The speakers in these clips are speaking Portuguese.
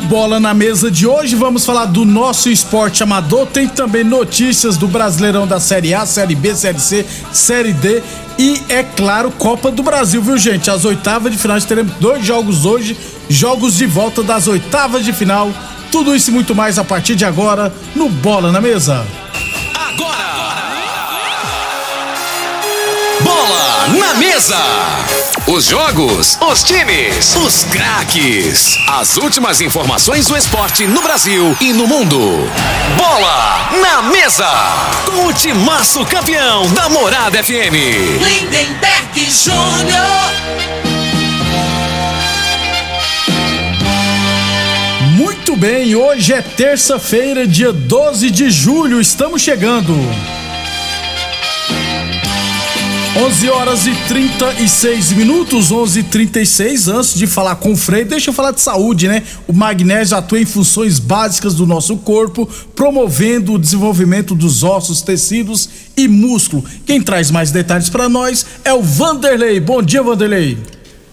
Bola na Mesa de hoje vamos falar do nosso esporte amador. Tem também notícias do Brasileirão da Série A, Série B, Série C, Série D e, é claro, Copa do Brasil, viu, gente? As oitavas de final, teremos dois jogos hoje, jogos de volta das oitavas de final. Tudo isso e muito mais a partir de agora no Bola na Mesa. Agora! Bola na mesa! Os jogos, os times, os craques. As últimas informações do esporte no Brasil e no mundo. Bola na mesa! Com o timaço campeão da Morada FM. Lindenberg Júnior. Muito bem, hoje é terça-feira, dia 12 de julho, estamos chegando. 11 horas e 36 minutos, 11 e 36 Antes de falar com o Frei, deixa eu falar de saúde, né? O magnésio atua em funções básicas do nosso corpo, promovendo o desenvolvimento dos ossos, tecidos e músculo. Quem traz mais detalhes para nós é o Vanderlei. Bom dia, Vanderlei.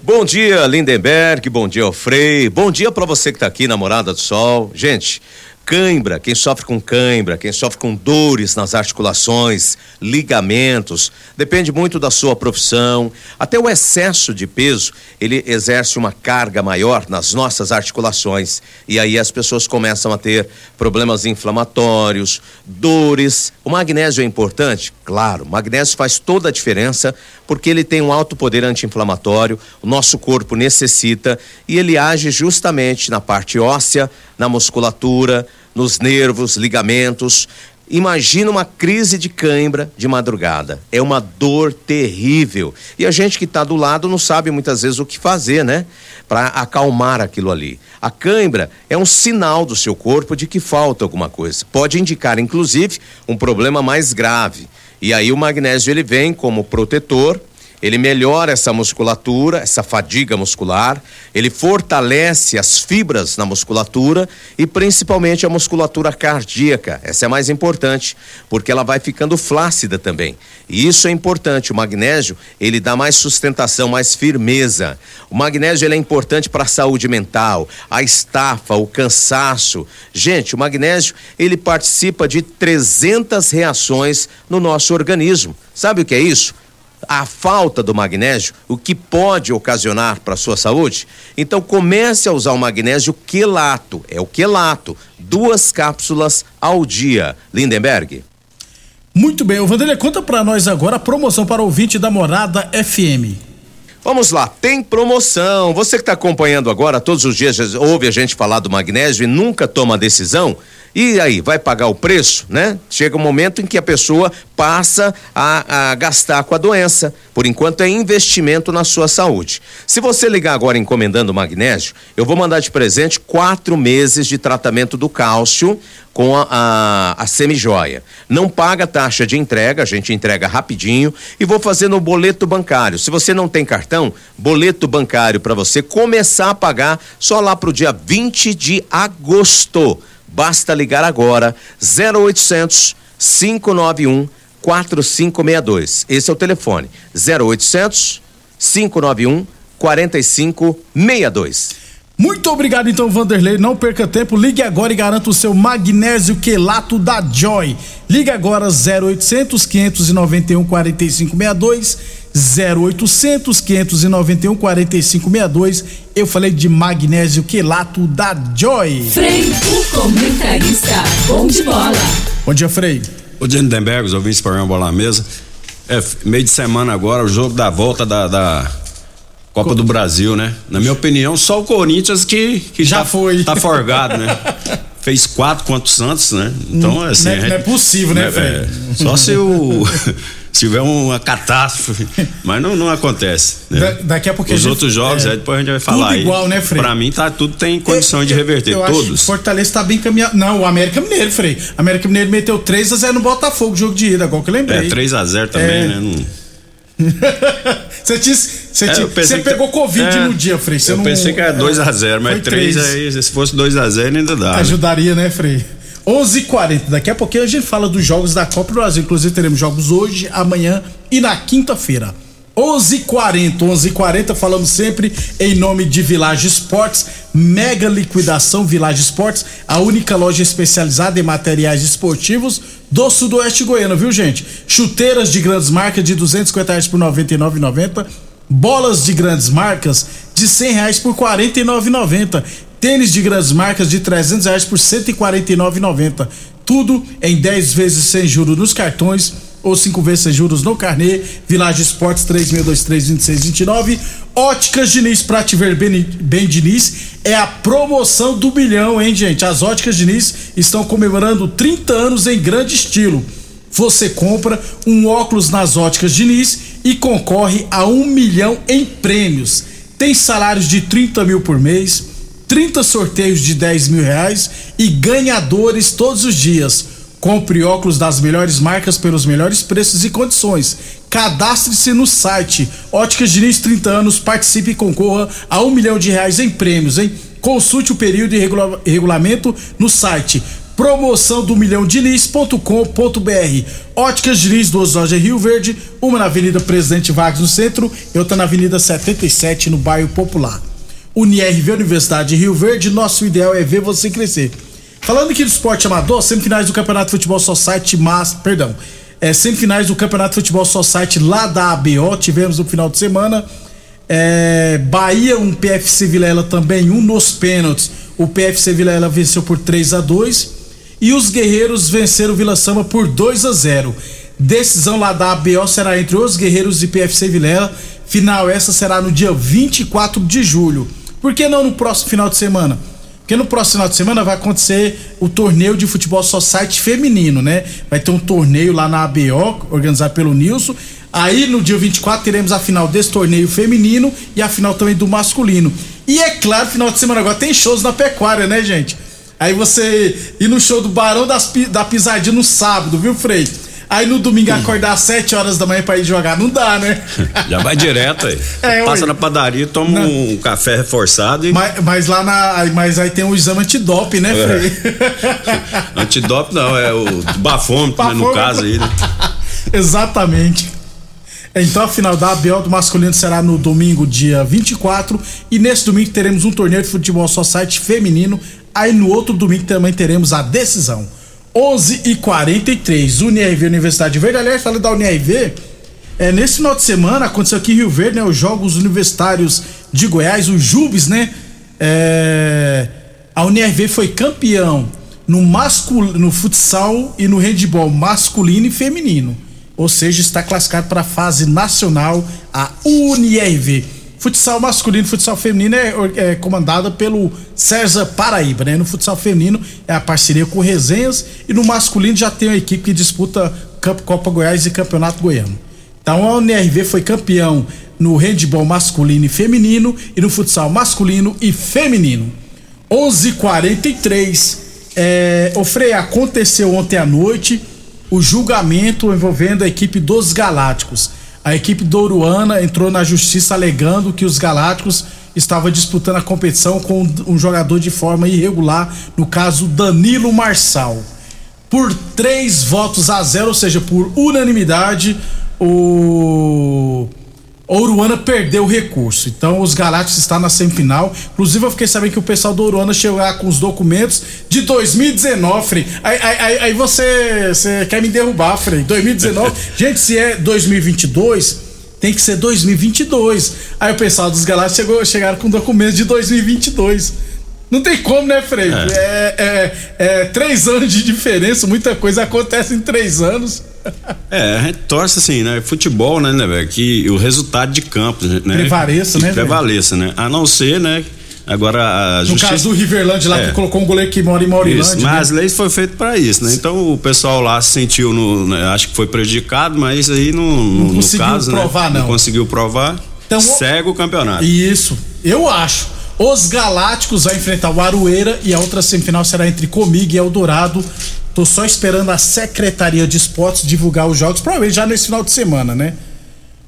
Bom dia, Lindenberg. Bom dia, Frei. Bom dia para você que tá aqui na Morada do Sol. Gente, cãibra, quem sofre com cãibra, quem sofre com dores nas articulações, ligamentos, depende muito da sua profissão. Até o excesso de peso, ele exerce uma carga maior nas nossas articulações. E aí as pessoas começam a ter problemas inflamatórios, dores. O magnésio é importante? Claro, o magnésio faz toda a diferença porque ele tem um alto poder anti-inflamatório, o nosso corpo necessita e ele age justamente na parte óssea, na musculatura, nos nervos, ligamentos. Imagina uma crise de cãibra de madrugada. É uma dor terrível. E a gente que está do lado não sabe muitas vezes o que fazer, né? Para acalmar aquilo ali. A cãibra é um sinal do seu corpo de que falta alguma coisa. Pode indicar, inclusive, um problema mais grave. E aí o magnésio ele vem como protetor, ele melhora essa musculatura, essa fadiga muscular, ele fortalece as fibras na musculatura e principalmente a musculatura cardíaca. Essa é a mais importante, porque ela vai ficando flácida também. E isso é importante. O magnésio, ele dá mais sustentação, mais firmeza. O magnésio ele é importante para a saúde mental, a estafa, o cansaço. Gente, o magnésio, ele participa de 300 reações no nosso organismo. Sabe o que é isso? A falta do magnésio, o que pode ocasionar para a sua saúde? Então comece a usar o magnésio quelato, é o quelato, duas cápsulas ao dia. Lindenberg. Muito bem, o Vanderlei, conta para nós agora a promoção para o ouvinte da Morada FM. Vamos lá, tem promoção. Você que está acompanhando agora, todos os dias ouve a gente falar do magnésio e nunca toma decisão. E aí, vai pagar o preço, né? Chega um momento em que a pessoa passa a, a, gastar com a doença. Por enquanto é investimento na sua saúde. Se você ligar agora encomendando magnésio, eu vou mandar de presente quatro meses de tratamento do cálcio com a, a, a semijoia. Não paga taxa de entrega, a gente entrega rapidinho e vou fazer no boleto bancário. Se você não tem cartão, boleto bancário para você começar a pagar só lá pro dia 20 de agosto Basta ligar agora 0800 591 4562. Esse é o telefone 0800 591 4562. Muito obrigado então, Vanderlei. Não perca tempo, ligue agora e garanta o seu magnésio quelato da Joy. Ligue agora 0800 591 4562 0800 591 4562. Eu falei de magnésio quelato da Joy. Frei, o comentarista, bom de bola. Bom dia, Frei. O Lindenberg, os ouvintes para bola na mesa. É, meio de semana agora, o jogo da volta da, da Copa do Brasil, né? Na minha opinião, só o Corinthians que, que Já tá, foi. tá forgado, né? Fez quatro contra o Santos, né? Então, assim. não é- não é possível, né, Frei? é, só se o. se tiver uma catástrofe. Mas não, não acontece. né? Da- daqui a pouco Os gente- outros jogos, é, aí depois a gente vai tudo falar aí. igual, né, Frei? Pra mim, tá, tudo tem condição de reverter. Eu que todos. Fortaleza tá bem caminhado. Não, o América Mineiro, Frei. América Mineiro meteu 3 a 0 no Botafogo, jogo de ida, igual que eu lembrei. É, 3x0 também, É. né? Não- Você, tinha, você, É, eu você que- pegou Covid é, no dia, Frei. Você eu não- pensei que era 2x0, Foi mas 3 três. aí, se fosse 2x0 ainda dá. né? Ajudaria, né, Frei? 11h40. Daqui a pouquinho a gente fala dos jogos da Copa do Brasil. Inclusive, teremos jogos hoje, amanhã e na quinta-feira. 11h40, 11h40, falamos sempre em nome de Village Esportes, mega liquidação Village Esportes, a única loja especializada em materiais esportivos do sudoeste goiano, viu gente? Chuteiras de grandes marcas de 250 reais por 99,90, bolas de grandes marcas de 100 reais por 49,90, tênis de grandes marcas de 300 reais por 149,90, tudo em 10 vezes sem juros nos cartões ou cinco vezes sem juros no carnê. Village Esportes 36232629. Óticas Diniz pra te ver bem, bem Diniz é a promoção do bilhão, hein, gente? As Óticas Diniz estão comemorando 30 anos em grande estilo. Você compra um óculos nas Óticas Diniz e concorre a um milhão em prêmios. Tem salários de 30 mil por mês, 30 sorteios de 10 mil reais e ganhadores todos os dias. Compre óculos das melhores marcas pelos melhores preços e condições. Cadastre-se no site Óticas Diniz 30 anos, participe e concorra a um milhão de reais em prêmios, hein? Consulte o período e regula- regulamento no site promoção do milhão Diniz.com.br. Óticas Diniz, duas lojas em Rio Verde, uma na Avenida Presidente Vargas no centro e outra na Avenida 77 no bairro Popular. UniRV Universidade de Rio Verde, nosso ideal é ver você crescer. Falando aqui do esporte amador, semifinais do Campeonato Futebol Society, mas, perdão, é, semifinais do Campeonato Futebol Society lá da ABO, tivemos no final de semana. É, Bahia, um PFC Vilela também, um nos pênaltis. O PFC Vilela venceu por 3 a 2 e os Guerreiros venceram o Vila Samba por 2 a 0. Decisão lá da ABO será entre os Guerreiros e PFC Vilela. Final essa será no dia 24 de julho. Por que não no próximo final de semana? Porque no próximo final de semana vai acontecer o torneio de futebol society feminino, né? Vai ter um torneio lá na ABO, organizado pelo Nilson. Aí no dia 24 teremos a final desse torneio feminino e a final também do masculino. E é claro, final de semana agora tem shows na pecuária, né, gente? Aí você ir no show do Barão das, da Pisadinha no sábado, viu, Frei? Aí no domingo acordar às 7 horas da manhã pra ir jogar, não dá, né? Já vai direto aí. É, Passa na padaria, toma Não. um café reforçado e. Mas, mas lá na. Mas aí tem o exame antidope, né, Frei? Antidope não, é o bafômetro, né, no Bafômetro. caso aí, né? Exatamente. Então a final da ABL do masculino será no domingo, dia 24. E nesse domingo teremos um torneio de futebol society feminino. Aí no outro domingo também teremos a decisão. 11 e 43 UNIRV Universidade de Verde. Aliás, falando da UNIRV, é, nesse final de semana aconteceu aqui em Rio Verde, né? Os Jogos Universitários de Goiás, os JUBs, né? É, a UNIRV foi campeão no, mascul, no futsal e no handball masculino e feminino. Ou seja, está classificado para a fase nacional, a UNIRV. Futsal masculino e futsal feminino é, é comandada pelo César Paraíba, né? No futsal feminino é a parceria com o Resenhas e no masculino já tem uma equipe que disputa Copa Goiás e Campeonato Goiano. Então a UNRV foi campeão no handball masculino e feminino e no futsal masculino e feminino. 11:43 é, o Frei aconteceu ontem à noite o julgamento envolvendo a equipe dos Galácticos. A equipe douruana entrou na justiça alegando que os Galácticos estava disputando a competição com um jogador de forma irregular, no caso Danilo Marçal. Por três votos a zero, ou seja, por unanimidade, o Ouruana perdeu o recurso. Então os Galácticos estão na semifinal. Inclusive eu fiquei sabendo que o pessoal do Ouruana chegou lá com os documentos de 2019, Frei. Aí, aí, aí, aí você, você quer me derrubar, Frei. 2019. Gente, se é 2022, tem que ser 2022. Aí o pessoal dos Galácticos chegou, chegaram com documentos de 2022. Não tem como, né, Frei? É. É, é, é três anos de diferença, muita coisa acontece em três anos. É, a gente torce assim, né? Futebol, né, né, velho? Que o resultado de campo, né? Prevaleça, né? Prevaleça, né? A não ser, né? Agora a justiça... No caso do Riverland lá, é. que colocou um goleiro que mora em Maurilândia. Isso, mas né? as leis foi feito para isso, né? Então o pessoal lá se sentiu, no, né? acho que foi prejudicado, mas aí no, no, não conseguiu no caso, provar, né? não. Não conseguiu provar. Então, segue o campeonato. Isso, eu acho. Os Galácticos vai enfrentar o Aroeira e a outra semifinal será entre Comigo e Eldorado. Tô só esperando a Secretaria de Esportes divulgar os jogos, provavelmente já nesse final de semana, né?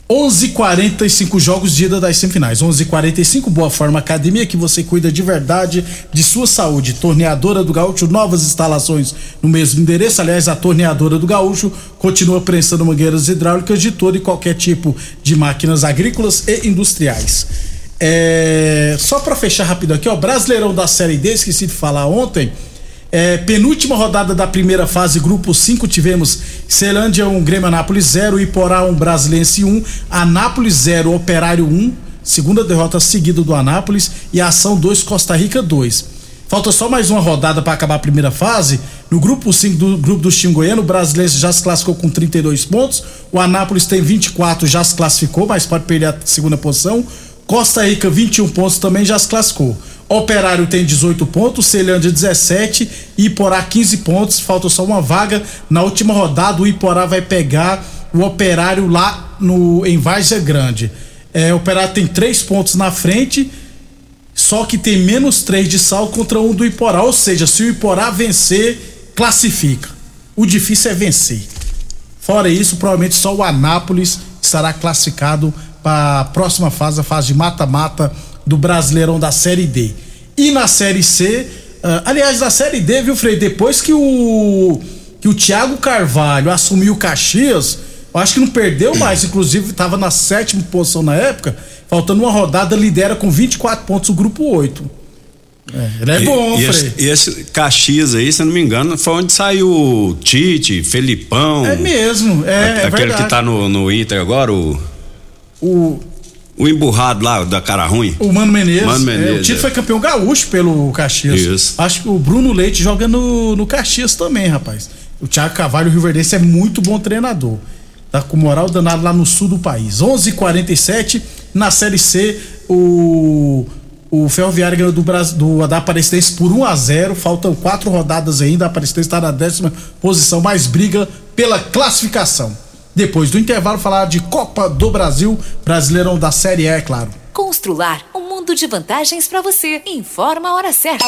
11:45 jogos de ida das semifinais. 11:45 Boa Forma Academia que você cuida de verdade de sua saúde. Torneadora do Gaúcho, novas instalações no mesmo endereço. Aliás, a Torneadora do Gaúcho continua prensando mangueiras hidráulicas de todo e qualquer tipo de máquinas agrícolas e industriais. É, só para fechar rápido aqui, ó, Brasileirão da Série D, esqueci de falar ontem. É, penúltima rodada da primeira fase, grupo 5, tivemos Celândia 1, Grêmio Anápolis 0, Iporá 1, Brasilense 1, Anápolis 0, Operário 1, segunda derrota seguida do Anápolis e Ação 2, Costa Rica 2. Falta só mais uma rodada para acabar a primeira fase. No grupo 5 do grupo do time goiano, o Brasileiro já se classificou com 32 pontos. O Anápolis tem 24, já se classificou, mas pode perder a segunda posição. Costa Rica, 21 pontos, também já se classificou. Operário tem 18 pontos, Celândia 17, Iporá 15 pontos, falta só uma vaga. Na última rodada, o Iporá vai pegar o Operário lá no em Várzea Grande. É, o Operário tem 3 pontos na frente, só que tem menos 3 de saldo contra um do Iporá. Ou seja, se o Iporá vencer, classifica. O difícil é vencer. Fora isso, provavelmente só o Anápolis estará classificado para a próxima fase, a fase de mata-mata do Brasileirão da Série D. E na Série C, uh, aliás, na Série D, viu, Frei? Depois que o que o Thiago Carvalho assumiu o Caxias, eu acho que não perdeu mais, inclusive estava na sétima posição na época, faltando uma rodada, lidera com 24 pontos o grupo 8. É, ele é bom, e, Frei. E esse, esse Caxias aí, se eu não me engano, foi onde saiu o Tite, Felipão. É mesmo, é. A, é aquele verdade. que tá no, no Inter agora, o. O, o emburrado lá, da cara ruim. O Mano Menezes. Mano Menezes é, o Tito é. foi campeão gaúcho pelo Caxias. Isso. Acho que o Bruno Leite joga no, no Caxias também, rapaz. O Thiago Cavalho, o Rio Verdense, é muito bom treinador. Tá com moral danado lá no sul do país. 11:47 h 47 na Série C, o. O Ferroviário ganhou do, do da Aparecidense por 1 a 0 Faltam quatro rodadas ainda. A Aparecidense está na décima posição, mais briga pela classificação. Depois do intervalo, falar de Copa do Brasil, Brasileirão da Série E, é claro. Constrular um mundo de vantagens para você. Informa a hora certa.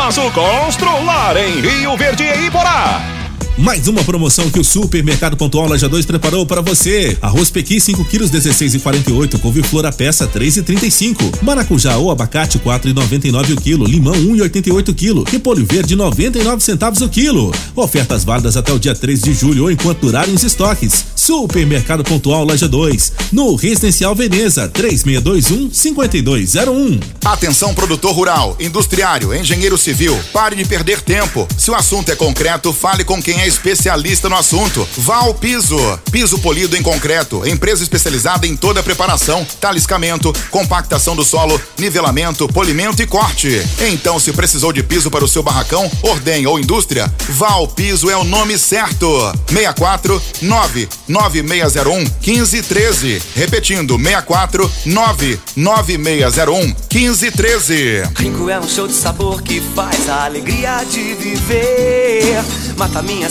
Reformaço Constrular em Rio Verde e Iporá. Mais uma promoção que o Supermercado Pontual Loja 2 preparou para você. Arroz Pequi 5 quilos 16,48, couve-flor a peça 3,35, maracujá ou abacate 4,99 o quilo, limão 1,88 o quilo, repolho verde 99 centavos o quilo. Ofertas válidas até o dia 3 de julho ou enquanto durarem os estoques. Supermercado Pontual Loja 2, no Residencial Veneza 3621 5201. Atenção produtor rural, industriário, engenheiro civil, pare de perder tempo. Se o assunto é concreto, fale com quem é especialista no assunto. Val Piso. Piso polido em concreto. Empresa especializada em toda a preparação, taliscamento, compactação do solo, nivelamento, polimento e corte. Então, se precisou de piso para o seu barracão, ordem ou indústria, Val Piso é o nome certo. 64 99601 1513. Repetindo, 64 99601 1513. Rico é um show de sabor que faz a alegria de viver. Mata minha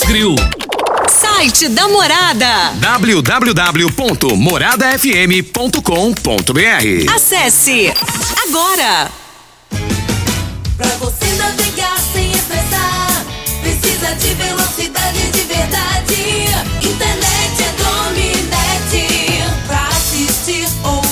Grill. Site da Morada. www.moradafm.com.br Acesse agora. Pra você navegar sem estressar, precisa de velocidade de verdade. Internet é Dominete. Pra assistir, ouvir,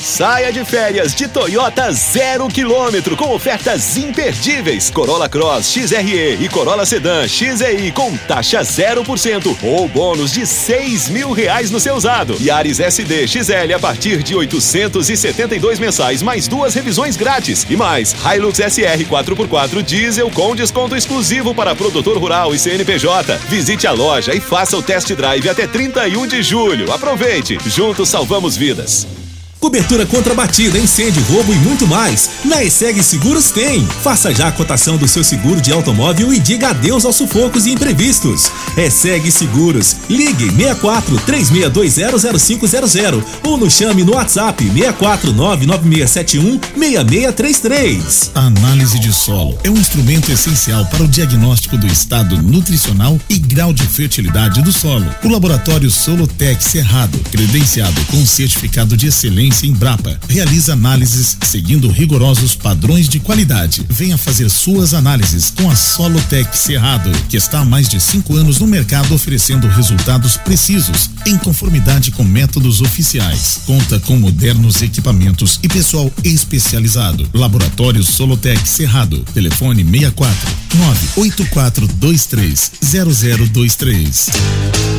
Saia de férias de Toyota zero quilômetro com ofertas imperdíveis. Corolla Cross XRE e Corolla Sedan XEI com taxa 0% ou bônus de seis mil reais no seu usado. Yaris SD XL a partir de 872 mensais mais duas revisões grátis. E mais, Hilux SR 4x4 diesel com desconto exclusivo para produtor rural e CNPJ. Visite a loja e faça o test drive até 31 de julho. Aproveite, juntos salvamos vidas. Cobertura contra batida, incêndio, roubo e muito mais. Na ESEG Seguros tem. Faça já a cotação do seu seguro de automóvel e diga adeus aos sufocos e imprevistos. ESEG Seguros. Ligue 64 36200500 ou nos chame no WhatsApp 64 99671 6633. A análise de solo é um instrumento essencial para o diagnóstico do estado nutricional e grau de fertilidade do solo. O laboratório Solotec Cerrado, credenciado com certificado de excelência em Brapa, realiza análises seguindo rigorosos padrões de qualidade. Venha fazer suas análises com a Solotec Cerrado, que está há mais de cinco anos no mercado oferecendo resultados precisos, em conformidade com métodos oficiais. Conta com modernos equipamentos e pessoal especializado. Laboratório Solotec Cerrado. Telefone 64 98423 0023.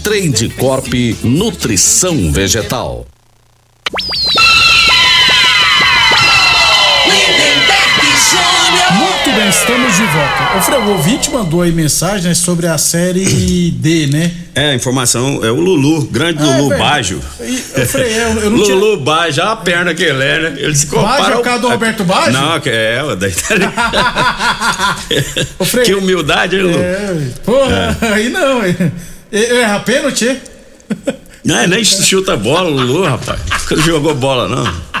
Trade Corp Nutrição Vegetal. Muito bem, estamos de volta. O Frei, o ouvinte mandou aí mensagem né, sobre a série D, né? É, a informação é o Lulu, grande Ah, é Lulu verdade. Baggio. E, ô, Frei, eu, eu não tinha... Lulu Baggio, olha a perna que ele é, né? Ele se compara. Baggio é o ao- cara do Roberto Baggio? Não, que é, o daí Que humildade, hein, Lulu? É, porra, aí não. hein? É- Erra pênalti? é? Não, é, nem chuta bola, Lulu, rapaz. Nunca jogou bola, não.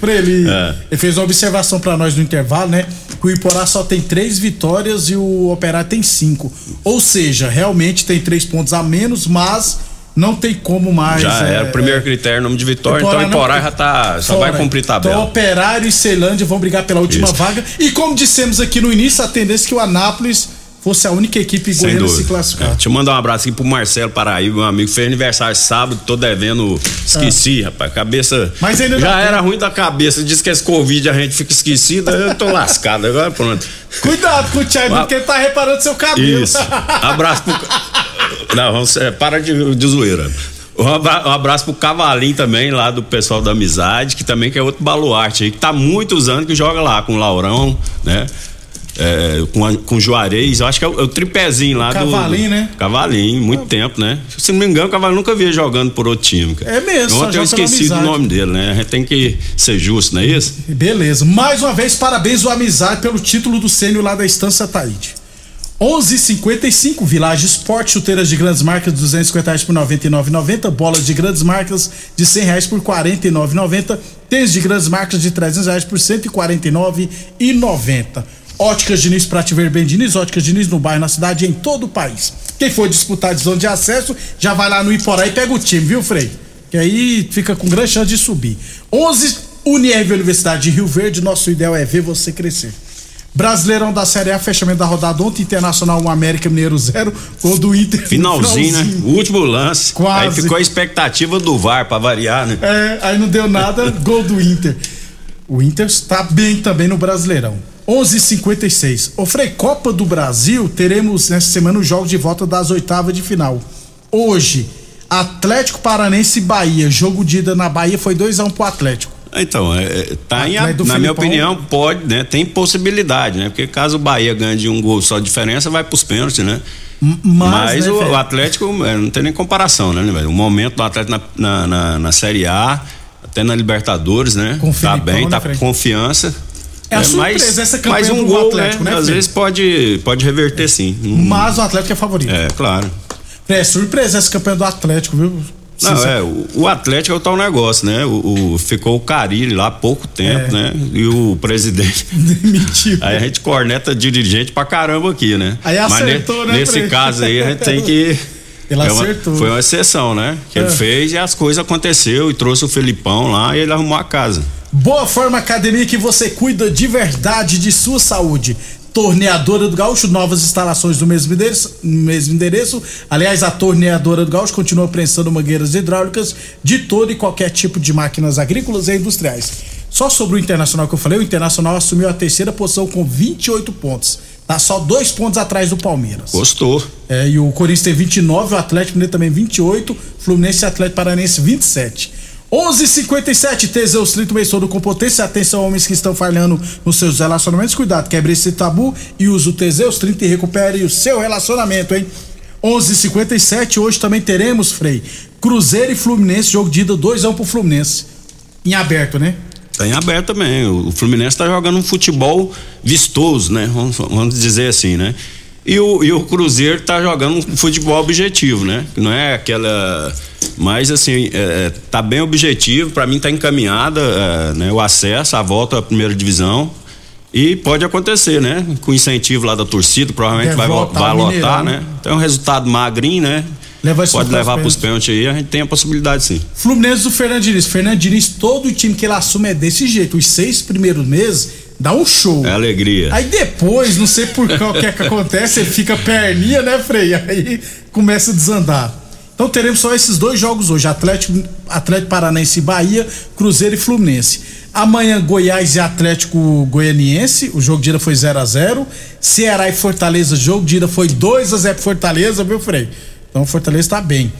Pra ele, É. ele fez uma observação pra nós no intervalo, né? Que o Iporá só tem três vitórias e o Operário tem cinco. Ou seja, realmente tem três pontos a menos, mas não tem como mais. já é, era o primeiro critério, nome de vitória, Iporá então o não- Iporá já tá. Só fora. vai cumprir Então, tabela. Operário e Ceilândia vão brigar pela última Isso. vaga. E como dissemos aqui no início, a tendência é que o Anápolis fosse a única equipe goiana a se classificar. É, deixa eu mandar um abraço aqui pro Marcelo Paraíba, meu amigo. Fez aniversário sábado, tô devendo. Esqueci, rapaz. Cabeça. Ah. Mas ainda Já era tempo. ruim da cabeça. Diz que esse Covid a gente fica esquecido. Eu tô lascado. Agora pronto. Cuidado com o Thiago, Ah. porque ele tá reparando seu cabelo. Isso. Abraço pro. Não, vamos, é, para de, de zoeira. Um abra- abraço pro Cavalinho também, lá do pessoal da Amizade, que também que é outro baluarte aí, que tá muitos anos que joga lá com o Laurão, né? É, com, a- com Juarez, eu acho que é o, é o tripézinho lá do. Cavalinho, né? Cavalinho, muito tempo, né? Se não me engano, o Cavalinho nunca via jogando por outro time. Cara. É mesmo, Ontem eu esqueci do nome dele, né? A gente tem que ser justo, não é isso? Beleza. Mais uma vez, parabéns ao Amizade pelo título do sênior lá da Estância Taíde. 11:55 Village Esporte, chuteiras de grandes marcas de 250 reais por 99,90, bolas de grandes marcas de 100 reais por 49,90, tênis de grandes marcas de 300 reais por 149,90. Óticas Diniz para te ver bem, Diniz, Óticas Diniz no bairro, na cidade em todo o país. Quem for disputar a divisão de acesso, já vai lá no Iporá e pega o time, viu, Frei? Que aí fica com grande chance de subir. 11 Unirv Universidade de Rio Verde, nosso ideal é ver você crescer. Brasileirão da Série A, fechamento da rodada ontem, Internacional 1, América Mineiro 0, gol do Inter. no Finalzinho, né? O último lance. Quase. Aí ficou a expectativa do VAR pra variar, né? É, aí não deu nada, gol do Inter. O Inter está bem também no Brasileirão. 11:56. Ô Frei, Copa do Brasil, teremos nessa semana os jogos de volta das oitavas de final. Hoje, Atlético Paranense e Bahia. Jogo de ida na Bahia foi 2x1 pro Atlético. Então, é, é, tá em, a- na minha Filipão. opinião, pode, né? Tem possibilidade, né? Porque caso o Bahia ganhe de um gol só de diferença, vai pros pênaltis, né? mas, né, o, o Atlético é, não tem nem comparação, né, velho? O momento do Atlético na, na, na- na Série A, até na Libertadores, né? Com o tá Filipão, bem, né, tá com confiança. É a surpresa essa campanha mais um do gol, Atlético, né, Às Fred? vezes pode, pode reverter sim. Mas o Atlético é favorito. É, claro. É surpresa essa campanha do Atlético, viu? Não, é, o, o Atlético é o tal negócio, né? O, o- ficou o Carilli lá há pouco tempo, É. né? E o presidente. Demitiu. Aí a gente corneta dirigente pra caramba aqui, né? Aí Mas acertou, ne- né, Nesse caso aí a gente tem que. Ele é uma- acertou. foi uma exceção, né? Que É. ele fez e as coisas aconteceu e trouxe o Felipão lá e ele arrumou a casa. Boa Forma Academia que você cuida de verdade de sua saúde. Torneadora do Gaúcho, novas instalações no mesmo endereço, mesmo endereço. Aliás, a Torneadora do Gaúcho continua prensando mangueiras hidráulicas de todo e qualquer tipo de máquinas agrícolas e industriais. Só sobre o Internacional que eu falei, o Internacional assumiu a terceira posição com 28 pontos. Tá só dois pontos atrás do Palmeiras. Gostou. É, e o Corinthians tem 29, o Atlético Mineiro também 28, Fluminense e Atlético Paranense 27. 11:57 Teseus 30 mês todo com potência. Atenção, homens que estão falhando nos seus relacionamentos. Cuidado, quebre esse tabu e use o Teseus 30 e recupere o seu relacionamento, hein? 11:57 hoje também teremos, Frei, Cruzeiro e Fluminense, jogo de ida 2x1 pro Fluminense. Em aberto, né? Tá em aberto também. O Fluminense tá jogando um futebol vistoso, né? Vamos, vamos dizer assim, né? E o, e o Cruzeiro tá jogando um futebol objetivo, né? Não é aquela. Mas assim, é, tá bem objetivo, para mim tá encaminhada é, né, o acesso, a volta à primeira divisão. E pode acontecer, né? Com incentivo lá da torcida, provavelmente Deve vai, vai lotar, né? Então é um resultado magrinho, né? Leva pode levar pros pênaltis. pênaltis aí, a gente tem a possibilidade sim. Fluminense do. Fernando Diniz, todo o time que ele assume é desse jeito. Os seis primeiros meses dá um show. É alegria. Aí depois, não sei por qual que é que acontece, ele fica perninha, né, Frei? Aí começa a desandar. Então teremos só esses dois jogos hoje: Atlético, Atlético Paranense e Bahia, Cruzeiro e Fluminense. Amanhã, Goiás e Atlético Goianiense. O jogo de ida foi 0 a 0 Ceará e Fortaleza, jogo de ida foi 2 a 0 pro Fortaleza, viu, Frei? Então Fortaleza tá bem.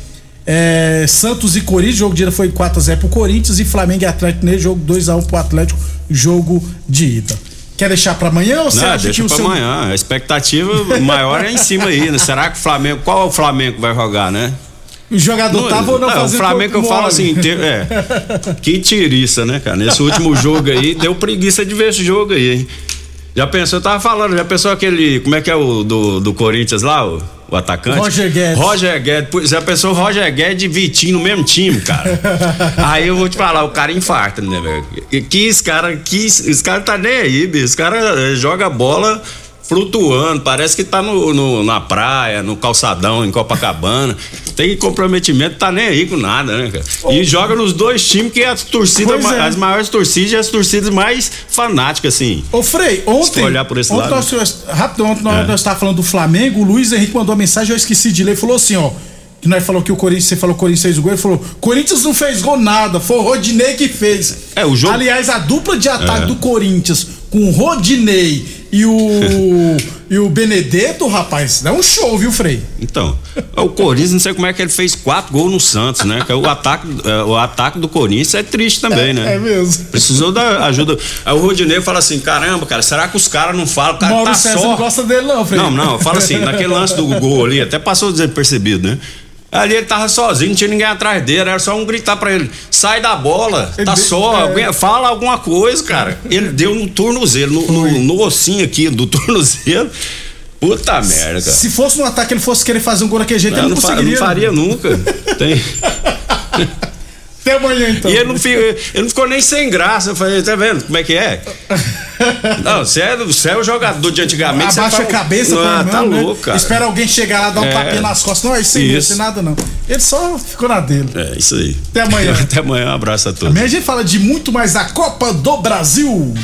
É, Santos e Corinthians, jogo de ida foi 4 a 0 pro Corinthians. E Flamengo e Atlético nele, jogo 2 a 1 pro Atlético, jogo de ida. Quer deixar pra amanhã ou você Não, acha deixa que o pra seu. amanhã. A expectativa maior é em cima aí, né? Será que o Flamengo. Qual o Flamengo vai jogar, né? O jogador tava ou não o fazendo Flamengo eu falo assim, ter- é, que tiriça, né, cara? Nesse último jogo aí, deu preguiça de ver esse jogo aí, hein? Já pensou, eu tava falando, já pensou aquele, como é que é o do, do Corinthians lá, o, o atacante? Roger Guedes. Roger Guedes, Pô, já pensou Roger Guedes e Vitinho no mesmo time, cara? aí eu vou te falar, o cara infarta, né, velho? Que- Que esse cara, que esse cara tá nem aí, bicho. Esse cara eh, joga bola flutuando, parece que tá no, no- na praia, no calçadão, em Copacabana. Tem comprometimento, tá nem aí com nada, né, cara? E joga nos dois times que é as torcidas, é. as maiores torcidas e as torcidas mais fanáticas, assim. Ô Frei, ontem. olhar por esse ontem lado. Nós, rápido, ontem nós, É. nós estávamos falando do Flamengo, o Luiz Henrique mandou uma mensagem, eu esqueci de ler, falou assim, ó. Que nós falou que o Corinthians, você falou que o Corinthians fez o gol, ele falou: Corinthians não fez gol nada, foi o Rodinei que fez. É, o jogo. Aliás, a dupla de ataque É. do Corinthians com o Rodinei e o. e o Benedetto, rapaz, é um show, viu, Frei? Então, o Corinthians, não sei como é que ele fez quatro gols no Santos, né? Que O ataque, é, o ataque do Corinthians é triste também, né? É mesmo. Precisou da ajuda. Aí o Rodinei fala assim: caramba, cara, será que os caras não falam? O cara Mauro tá César só. não gosta dele, não, Frei. Não, não, fala assim, naquele lance do gol ali, até passou desapercebido, né? Ali ele tava sozinho, não tinha ninguém atrás dele, era só um gritar pra ele: sai da bola, tá Ele- só, é. fala alguma coisa, cara. Ele deu no tornozelo, no, no, no ossinho aqui do tornozelo. Puta merda. Se fosse no ataque, ele fosse querer fazer um gol daquele jeito, Não, ele não, não, conseguiria. não faria nunca. Tem. Até amanhã, então. E ele não, fi- ele não ficou nem sem graça. Eu falei, tá vendo como é que é? Não, você é, você é o jogador de antigamente. você Abaixa tá- a cabeça, não, põe a tá né? louco, cara. Espera alguém chegar lá, dar um É. tapinha nas costas. Não, é isso aí, Isso. tem nada não. Ele só ficou na dele. É, isso aí. Até amanhã. Até amanhã, um abraço a todos. Amanhã a gente fala de muito mais da Copa do Brasil.